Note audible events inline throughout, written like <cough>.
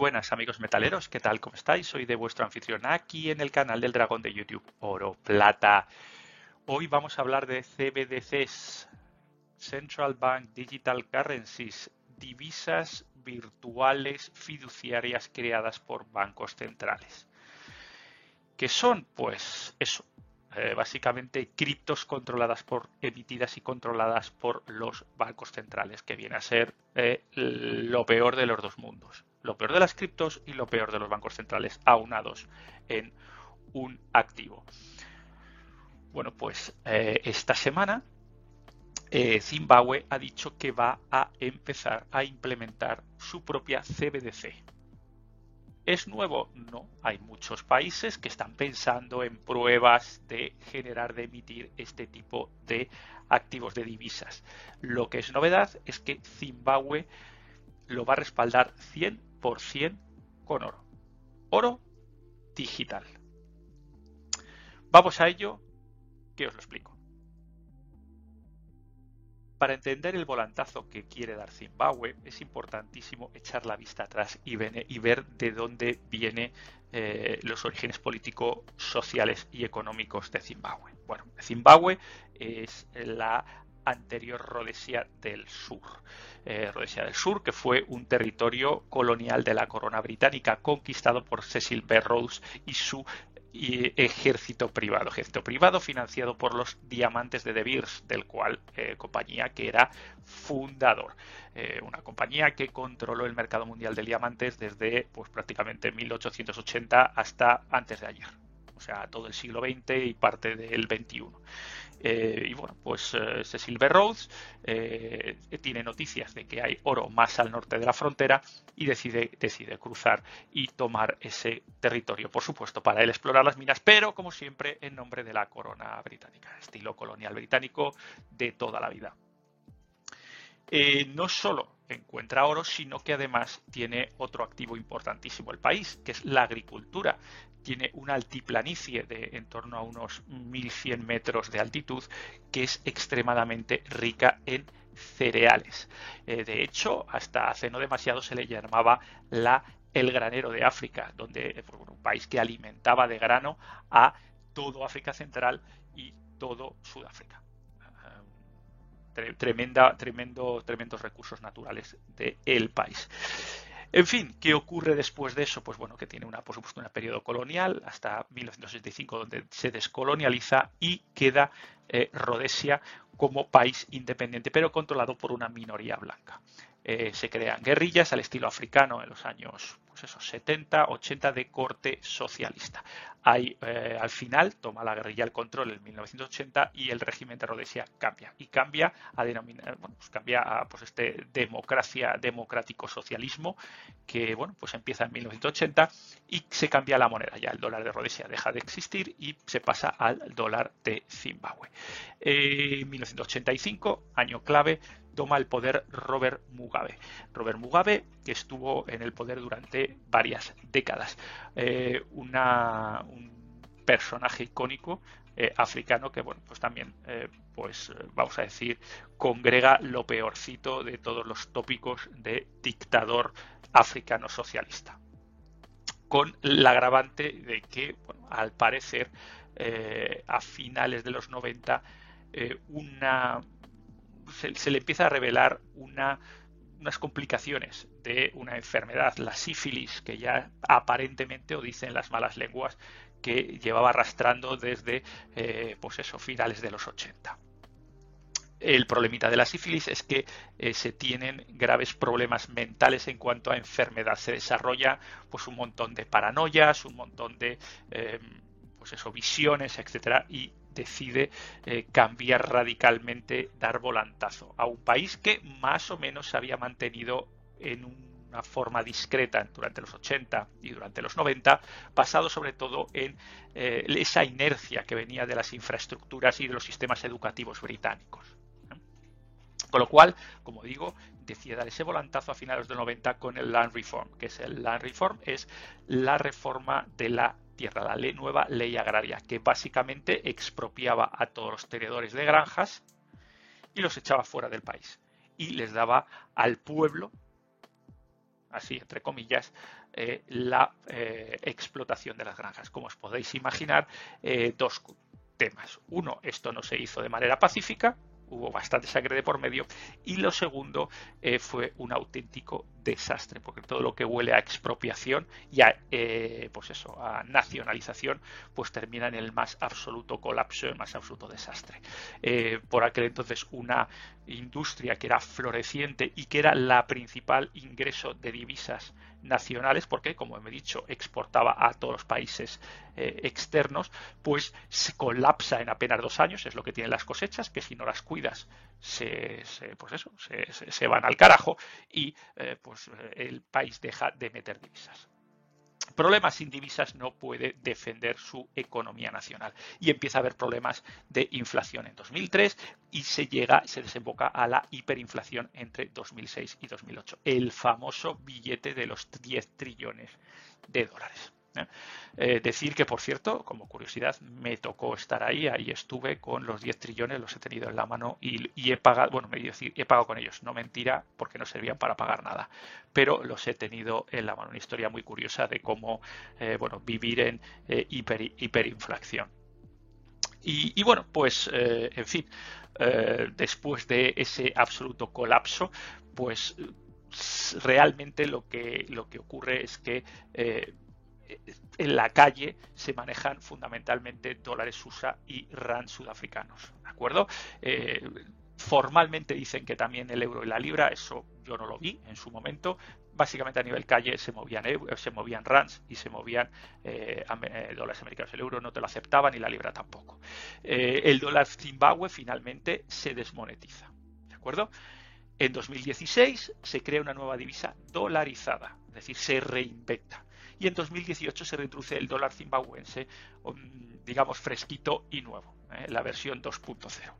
buenas amigos metaleros, ¿qué tal? ¿Cómo estáis? Soy de vuestro anfitrión aquí en el canal del dragón de YouTube, Oro Plata. Hoy vamos a hablar de CBDCs, Central Bank Digital Currencies, divisas virtuales fiduciarias creadas por bancos centrales. ¿Qué son? Pues eso, eh, básicamente criptos controladas por, emitidas y controladas por los bancos centrales, que viene a ser eh, lo peor de los dos mundos. Lo peor de las criptos y lo peor de los bancos centrales aunados en un activo. Bueno, pues eh, esta semana Zimbabue ha dicho que va a empezar a implementar su propia CBDC, ¿Es nuevo? No. Hay muchos países que están pensando en pruebas de generar, de emitir este tipo de activos de divisas. Lo que es novedad es que Zimbabue lo va a respaldar 100% con oro. Oro digital. Vamos a ello, que os lo explico. Para entender el volantazo que quiere dar Zimbabue es importantísimo echar la vista atrás y, ver de dónde vienen eh, los orígenes políticos, sociales y económicos de Zimbabue. Bueno, Zimbabue es la anterior Rhodesia del Sur. Eh, Rhodesia del Sur, que fue un territorio colonial de la corona británica conquistado por Cecil B. Rhodes y su ejército privado, ejército privado financiado por los diamantes de De Beers, del cual eh, compañía que era fundador, eh, una compañía que controló el mercado mundial de diamantes desde pues prácticamente 1880 hasta antes de ayer, o sea todo el siglo XX y parte del XXI. Eh, y bueno, pues eh, Silver Rhodes eh, tiene noticias de que hay oro más al norte de la frontera y decide, decide cruzar y tomar ese territorio, por supuesto, para él explorar las minas, pero como siempre en nombre de la corona británica, estilo colonial británico de toda la vida. no solo encuentra oro, sino que además tiene otro activo importantísimo el país, que es la agricultura tiene una altiplanicie de en torno a unos 1100 metros de altitud que es extremadamente rica en cereales. Eh, de hecho, hasta hace no demasiado se le llamaba la el granero de África, donde eh, un país que alimentaba de grano a todo África Central y todo Sudáfrica. Eh, tremenda, tremendo, tremendos recursos naturales del país. En fin, ¿qué ocurre después de eso? Pues bueno, que tiene una, por supuesto, un periodo colonial hasta 1965 donde se descolonializa y queda eh, Rhodesia como país independiente, pero controlado por una minoría blanca. Eh, se crean guerrillas al estilo africano en los años pues eso, 70, 80 de corte socialista. Ahí, eh, al final toma la guerrilla el control en 1980 y el régimen de Rhodesia cambia. Y cambia a denominar, bueno, pues cambia a pues este democracia, democrático socialismo que bueno, pues empieza en 1980 y se cambia la moneda. Ya el dólar de Rhodesia deja de existir y se pasa al dólar de Zimbabue. En 1985, año clave, toma el poder Robert Mugabe. Robert Mugabe, que estuvo en el poder durante varias décadas. Eh, una, un personaje icónico eh, africano que, bueno, pues también, eh, pues vamos a decir, congrega lo peorcito de todos los tópicos de dictador africano socialista. Con la agravante de que, bueno, al parecer, a finales de los 90, una se, le empieza a revelar unas complicaciones de una enfermedad, la sífilis, que ya aparentemente, o dicen las malas lenguas, que llevaba arrastrando desde eh, pues eso, finales de los 80. El problemita de la sífilis es que eh, se tienen graves problemas mentales en cuanto a enfermedad. Se desarrolla pues un montón de paranoias, un montón de eh, pues eso, visiones, etcétera, y decide cambiar radicalmente, dar volantazo a un país que más o menos se había mantenido en una forma discreta durante los 80 y durante los 90, basado sobre todo en eh, esa inercia que venía de las infraestructuras y de los sistemas educativos británicos. Con lo cual, como digo, decide dar ese volantazo a finales de los 90 con el Land Reform, que es el Land Reform, es la reforma de la tierra, la ley, nueva ley agraria, que básicamente expropiaba a todos los tenedores de granjas y los echaba fuera del país. Y les daba al pueblo así entre comillas, eh, la eh, explotación de las granjas. Como os podéis imaginar, eh, dos temas. Uno, esto no se hizo de manera pacífica, hubo bastante sangre de por medio. Y lo segundo eh, fue un auténtico desastre porque todo lo que huele a expropiación y a eh, pues eso a nacionalización pues termina en el más absoluto colapso el más absoluto desastre. Eh, por aquel entonces una industria que era floreciente y que era la principal ingreso de divisas nacionales, porque, como he dicho, exportaba a todos los países eh, externos, pues se colapsa en apenas dos años, es lo que tienen las cosechas, que si no las cuidas, se, pues eso, se, van al carajo y eh, pues eh, el país deja de meter divisas problemas sin divisas no puede defender su economía nacional y empieza a haber problemas de inflación en 2003 y se llega, se desemboca a la hiperinflación entre 2006 y 2008, el famoso billete de los 10 trillones de dólares. ¿Eh? Eh, decir que, por cierto, como curiosidad, me tocó estar ahí, ahí estuve con los 10 trillones, los he tenido en la mano y, he pagado, bueno, me decir, he pagado con ellos, no mentira, porque no servían para pagar nada, pero los he tenido en la mano. Una historia muy curiosa de cómo, eh, bueno, vivir en hiper, hiperinflación. Y, y, bueno, pues, en fin, después de ese absoluto colapso, pues realmente lo que, lo que ocurre es que en la calle se manejan fundamentalmente dólares USA y RAN sudafricanos. ¿De acuerdo? Eh, formalmente dicen que también el euro y la libra, eso yo no lo vi en su momento. Básicamente a nivel calle se movían, se movían RANs y se movían eh, eh, dólares americanos. El euro no te lo aceptaban y la libra tampoco. el dólar Zimbabue finalmente se desmonetiza. ¿De acuerdo? En 2016 se crea una nueva divisa dolarizada, es decir, se reinventa y en 2018 se reintroduce el dólar zimbabuense, um, digamos fresquito y nuevo, ¿eh? la versión 2.0.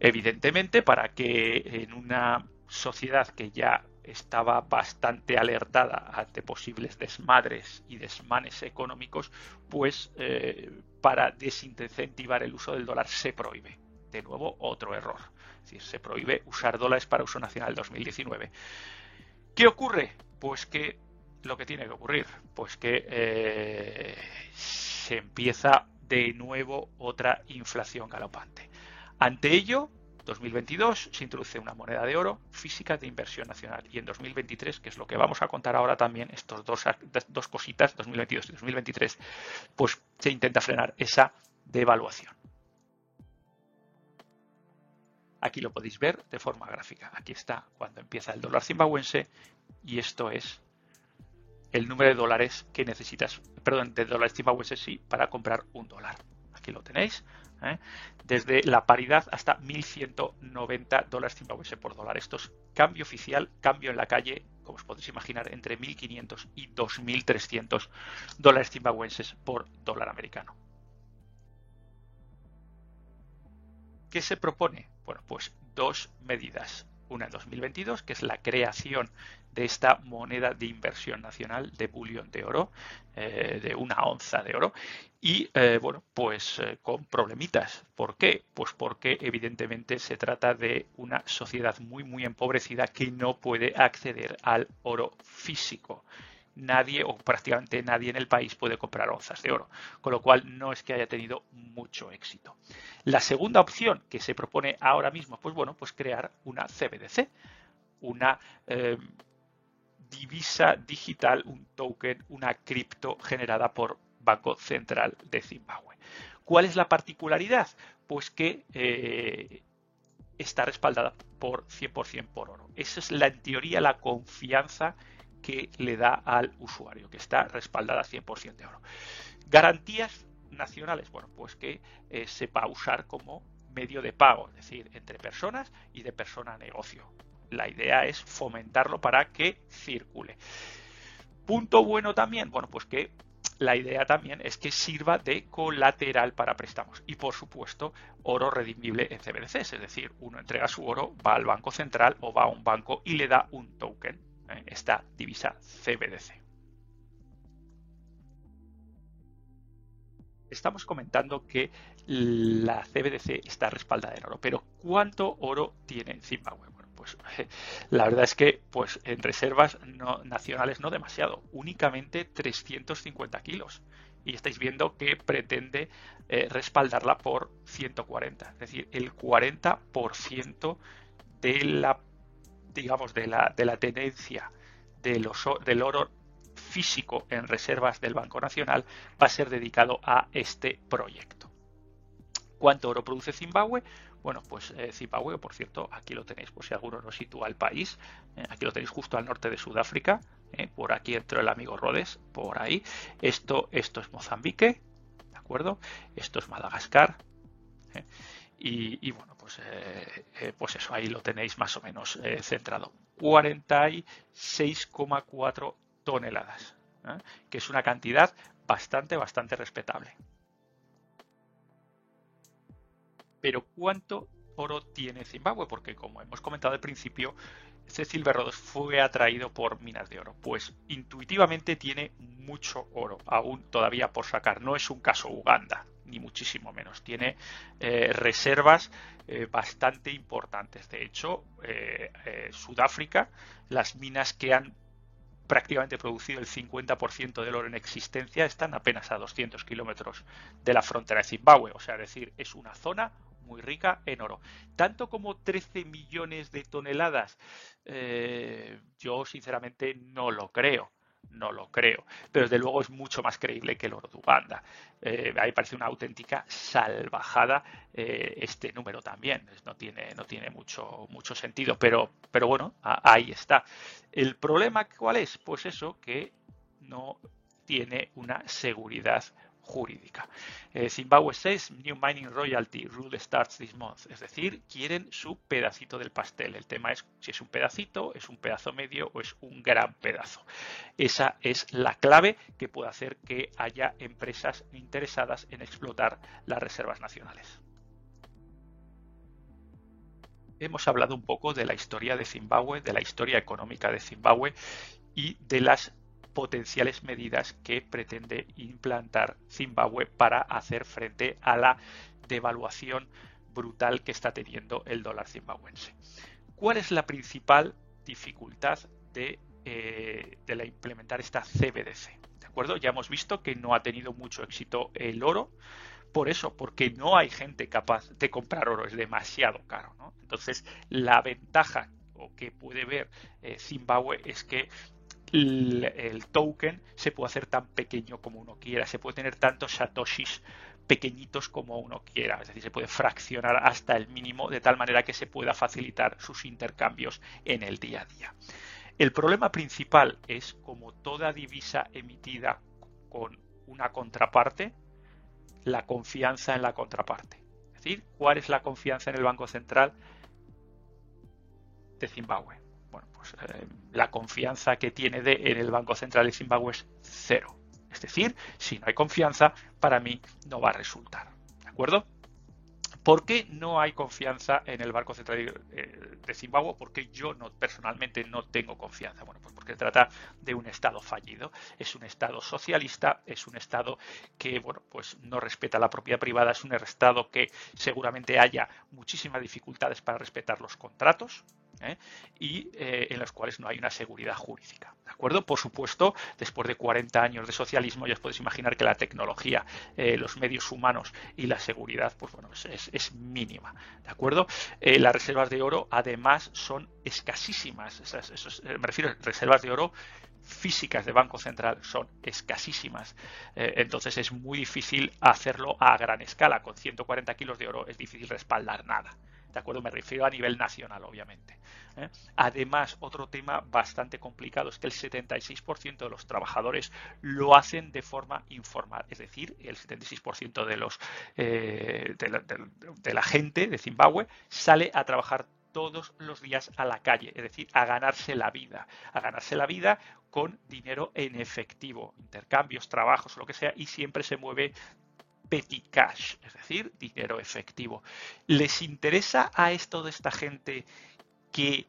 Evidentemente, para que en una sociedad que ya estaba bastante alertada ante posibles desmadres y desmanes económicos, pues eh, para desincentivar el uso del dólar se prohíbe. De nuevo, otro error. Es decir, se prohíbe usar dólares para uso nacional 2019. ¿Qué ocurre? Pues que lo que tiene que ocurrir? Pues que eh, se empieza de nuevo otra inflación galopante. Ante ello, 2022 se introduce una moneda de oro física de inversión nacional y en 2023, que es lo que vamos a contar ahora también, estos dos, dos cositas, 2022 y 2023, pues se intenta frenar esa devaluación. Aquí lo podéis ver de forma gráfica. Aquí está cuando empieza el dólar zimbabuense y esto es el número de dólares que necesitas, perdón, de dólares zimbabuenses sí, para comprar un dólar. Aquí lo tenéis. ¿eh? Desde la paridad hasta 1.190 dólares zimbabuenses por dólar. Esto es cambio oficial, cambio en la calle, como os podéis imaginar, entre 1.500 y 2.300 dólares zimbabuenses por dólar americano. ¿Qué se propone? Bueno, pues dos medidas. Una en 2022, que es la creación de esta moneda de inversión nacional de bullion de oro, eh, de una onza de oro, y eh, bueno, pues eh, con problemitas. ¿Por qué? Pues porque evidentemente se trata de una sociedad muy, muy empobrecida que no puede acceder al oro físico nadie o prácticamente nadie en el país puede comprar onzas de oro, con lo cual no es que haya tenido mucho éxito. La segunda opción que se propone ahora mismo, pues bueno, pues crear una CBDC, una divisa digital, un token, una cripto generada por Banco Central de Zimbabue. ¿Cuál es la particularidad? Pues que eh, está respaldada por 100% por oro. Esa es la, en teoría la confianza que le da al usuario, que está respaldada 100% de oro. Garantías nacionales, bueno, pues que eh, se va a usar como medio de pago, es decir, entre personas y de persona a negocio la idea es fomentarlo para que circule. Punto bueno también, bueno, pues que la idea también es que sirva de colateral para préstamos y por supuesto oro redimible en CBDCs, es decir, uno entrega su oro, va al banco central o va a un banco y le da un token, ¿eh? esta divisa CBDC. Estamos comentando que la CBDC está respaldada en oro, pero ¿cuánto oro tiene Zimbabue? pues <laughs> la verdad es que pues en reservas no, nacionales no demasiado, únicamente 350 kilos. Y estáis viendo que pretende eh, respaldarla por 140, es decir, el 40% de la, digamos, de la, de la tendencia del oro físico en reservas del Banco Nacional va a ser dedicado a este proyecto. ¿Cuánto oro produce Zimbabue? Bueno, pues eh, Zimbabue, por cierto, aquí lo tenéis por si alguno no sitúa el país. Eh, aquí lo tenéis justo al norte de Sudáfrica. Eh, por aquí entró el amigo Rhodes, por ahí. Esto, esto es Mozambique, ¿de acuerdo? Esto es Madagascar. Y, bueno, pues, pues eso, ahí lo tenéis más o menos centrado. 46,4 toneladas, que es una cantidad bastante, bastante respetable. Pero ¿cuánto oro tiene Zimbabue? Porque como hemos comentado al principio, Cecil Berrodos fue atraído por minas de oro. Pues intuitivamente tiene mucho oro, aún todavía por sacar. No es un caso Uganda, ni muchísimo menos. Tiene eh, reservas eh, bastante importantes. De hecho, eh, Sudáfrica, las minas que han prácticamente producido el 50% del oro en existencia están apenas a 200 kilómetros de la frontera de Zimbabue. O sea, decir, es una zona muy rica en oro. Tanto como 13 millones de toneladas, yo sinceramente no lo creo. No lo creo, pero desde luego es mucho más creíble que el oro de Uganda. Eh, ahí parece una auténtica salvajada eh, este número también. No tiene, no tiene mucho, mucho sentido, pero, pero bueno, ahí está. El problema, ¿cuál es? Pues eso, que no tiene una seguridad jurídica. Eh, Zimbabwe says New Mining Royalty Rule starts this month. Es decir, quieren su pedacito del pastel. El tema es si es un pedacito, es un pedazo medio o es un gran pedazo. Esa es la clave que puede hacer que haya empresas interesadas en explotar las reservas nacionales. Hemos hablado un poco de la historia de Zimbabue, de la historia económica de Zimbabue y de las potenciales medidas que pretende implantar Zimbabue para hacer frente a la devaluación brutal que está teniendo el dólar zimbabuense. ¿Cuál es la principal dificultad de, eh, la implementar esta CBDC? ¿De acuerdo? Ya hemos visto que no ha tenido mucho éxito el oro, por eso, porque no hay gente capaz de comprar oro, es demasiado caro. Entonces, la ventaja o que puede ver eh, Zimbabue es que el, token se puede hacer tan pequeño como uno quiera, se puede tener tantos satoshis pequeñitos como uno quiera, es decir, se puede fraccionar hasta el mínimo de tal manera que se pueda facilitar sus intercambios en el día a día. El problema principal es como toda divisa emitida con una contraparte, la confianza en la contraparte. Es decir, ¿cuál es la confianza en el Banco Central de Zimbabue? Eh, la confianza que tiene de, en el Banco Central de Zimbabue es cero. Es decir, si no hay confianza, para mí no va a resultar. ¿De acuerdo? ¿Por qué no hay confianza en el Banco Central eh, de Zimbabue? Porque yo no, personalmente no tengo confianza. Bueno, pues porque trata de un Estado fallido. Es un Estado socialista, es un Estado que, bueno, pues no respeta la propiedad privada, es un Estado que seguramente haya muchísimas dificultades para respetar los contratos, ¿eh? y eh, en los cuales no hay una seguridad jurídica. ¿De acuerdo? Por supuesto, después de 40 años de socialismo, ya os podéis imaginar que la tecnología, eh, los medios humanos y la seguridad, pues bueno, es, mínima. ¿De acuerdo? las reservas de oro, además, son escasísimas. me refiero a reservas de oro físicas de Banco Central son escasísimas. entonces es muy difícil hacerlo a gran escala. Con 140 kilos de oro es difícil respaldar nada. ¿De acuerdo? Me refiero a nivel nacional, obviamente. ¿eh? Además, otro tema bastante complicado es que el 76% de los trabajadores lo hacen de forma informal. Es decir, el 76% de, los, eh, de, la, gente de Zimbabue sale a trabajar todos los días a la calle, es decir, a ganarse la vida, a ganarse la vida con dinero en efectivo, intercambios, trabajos, lo que sea, y siempre se mueve petty cash, es decir, dinero efectivo. ¿Les interesa a esto de esta gente que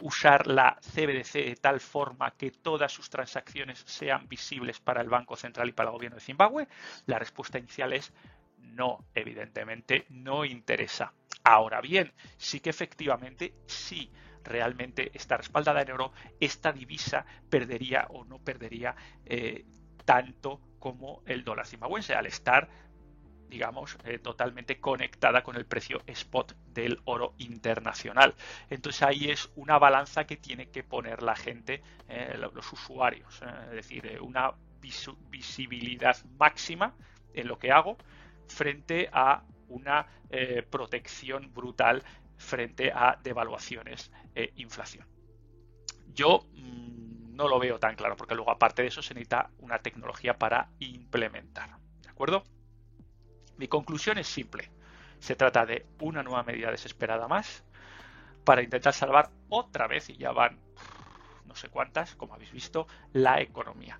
usar la CBDC de tal forma que todas sus transacciones sean visibles para el Banco Central y para el gobierno de Zimbabue? La respuesta inicial es no, evidentemente no interesa. Ahora bien, sí que efectivamente sí realmente está respaldada en oro, esta divisa perdería o no perdería eh, tanto como el dólar zimbabuense al estar digamos, eh, totalmente conectada con el precio spot del oro internacional. Entonces ahí es una balanza que tiene que poner la gente, eh, los usuarios, es decir, una visibilidad máxima en lo que hago frente a una protección brutal frente a devaluaciones e inflación. Yo mm, no lo veo tan claro porque luego aparte de eso se necesita una tecnología para implementar. ¿De acuerdo? Mi conclusión es simple. Se trata de una nueva medida desesperada más para intentar salvar otra vez, y ya van no sé cuántas, como habéis visto, la economía.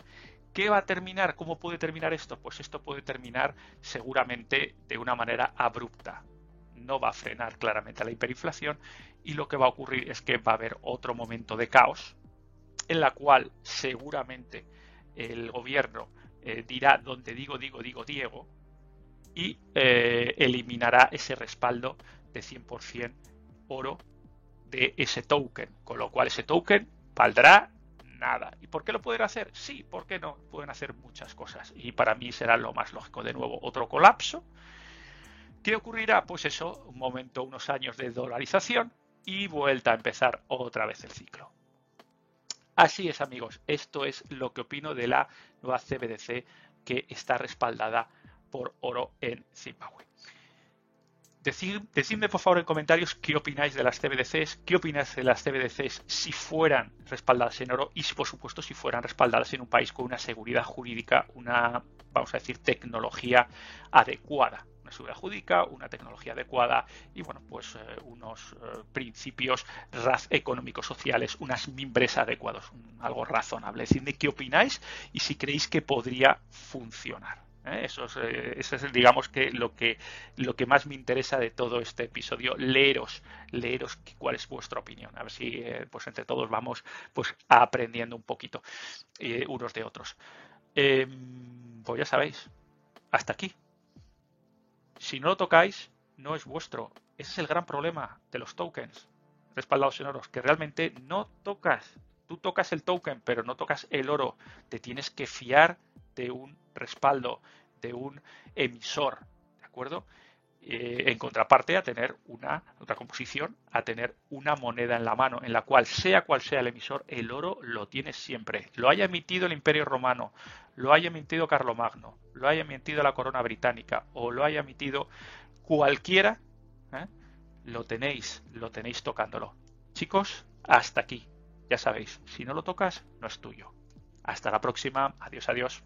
¿Qué va a terminar? ¿Cómo puede terminar esto? Pues esto puede terminar seguramente de una manera abrupta, no va a frenar claramente la hiperinflación y lo que va a ocurrir es que va a haber otro momento de caos en la cual seguramente el gobierno eh, dirá donde digo, digo, digo, Diego y eh, eliminará ese respaldo de 100% oro de ese token, con lo cual ese token valdrá nada. ¿Y por qué lo pueden hacer? Sí, ¿por qué no? Pueden hacer muchas cosas y para mí será lo más lógico. De nuevo, otro colapso ¿Qué ocurrirá? Pues eso, un momento, unos años de dolarización y vuelta a empezar otra vez el ciclo. Así es, amigos, esto es lo que opino de la nueva CBDC que está respaldada por oro en Zimbabue. decidme por favor en comentarios qué opináis de las CBDCs, qué opináis de las CBDCs si fueran respaldadas en oro y por supuesto si fueran respaldadas en un país con una seguridad jurídica, una, vamos a decir, tecnología adecuada una seguridad jurídica, una tecnología adecuada y bueno, pues eh, unos eh, principios económicos sociales, unas mimbres adecuados, algo razonable. Decidme qué opináis y si creéis que podría funcionar. ¿eh? Eso, es, digamos que lo que lo que más me interesa de todo este episodio leeros leeros cuál es vuestra opinión a ver si pues entre todos vamos pues aprendiendo un poquito unos de otros em, pues ya sabéis hasta aquí si no lo tocáis, no es vuestro. Ese es el gran problema de los tokens respaldados en oros, que realmente no tocas. Tú tocas el token, pero no tocas el oro. Te tienes que fiar de un respaldo, de un emisor, ¿de acuerdo? Eh, en contraparte a tener una otra composición, a tener una moneda en la mano, en la cual sea cual sea el emisor, el oro lo tienes siempre. Lo haya emitido el Imperio Romano, lo haya emitido Carlomagno, lo haya emitido la corona británica o lo haya emitido cualquiera, ¿eh? lo tenéis, lo tenéis tocándolo. Chicos, hasta aquí. Ya sabéis, si no lo tocas, no es tuyo. Hasta la próxima. Adiós, adiós.